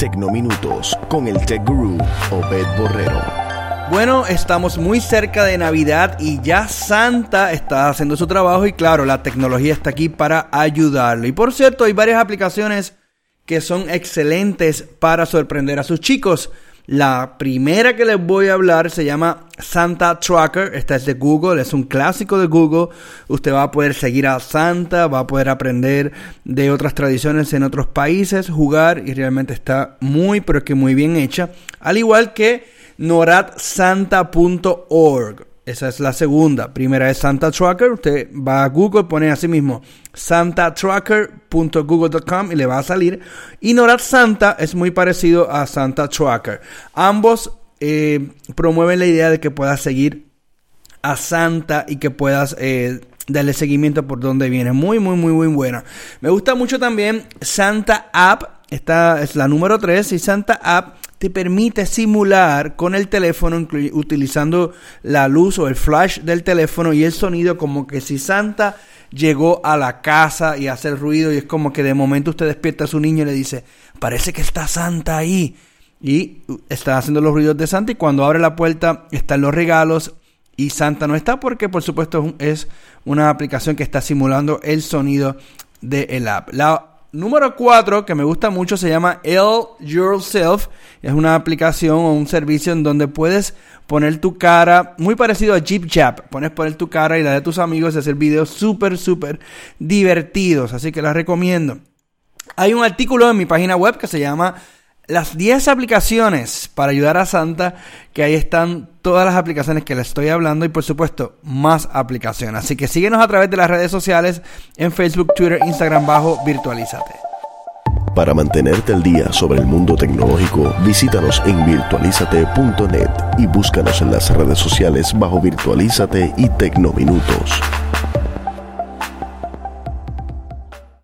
Tecnominutos con el Tech Guru Obed Borrero. Bueno, estamos muy cerca de Navidad y ya Santa está haciendo su trabajo y claro, la tecnología está aquí para ayudarlo. Y por cierto, hay varias aplicaciones que son excelentes para sorprender a sus chicos. La primera que les voy a hablar se llama Santa Tracker. Esta es de Google, es un clásico de Google. Usted va a poder seguir a Santa, va a poder aprender de otras tradiciones en otros países, jugar y realmente está muy, pero que muy bien hecha. Al igual que noradsanta.org. Esa es la segunda. Primera es Santa Tracker. Usted va a Google, pone así mismo santatracker.google.com y le va a salir. Y Santa es muy parecido a Santa Tracker. Ambos eh, promueven la idea de que puedas seguir a Santa y que puedas eh, darle seguimiento por donde viene. Muy, muy, muy, muy buena. Me gusta mucho también Santa App. Esta es la número 3 y Santa App te permite simular con el teléfono utilizando la luz o el flash del teléfono y el sonido como que si Santa llegó a la casa y hace el ruido y es como que de momento usted despierta a su niño y le dice, parece que está Santa ahí. Y está haciendo los ruidos de Santa y cuando abre la puerta están los regalos y Santa no está porque por supuesto es una aplicación que está simulando el sonido del el app. La número 4 que me gusta mucho se llama El Yourself. Es una aplicación o un servicio en donde puedes poner tu cara, muy parecido a Jeep Jab. Pones poner tu cara y la de tus amigos y hacer videos súper, súper divertidos. Así que las recomiendo. Hay un artículo en mi página web que se llama las 10 aplicaciones para ayudar a Santa, que ahí están todas las aplicaciones que les estoy hablando y por supuesto más aplicaciones. Así que síguenos a través de las redes sociales en Facebook, Twitter, Instagram bajo Virtualízate. Para mantenerte al día sobre el mundo tecnológico, visítanos en virtualizate.net y búscanos en las redes sociales bajo Virtualízate y Tecnominutos.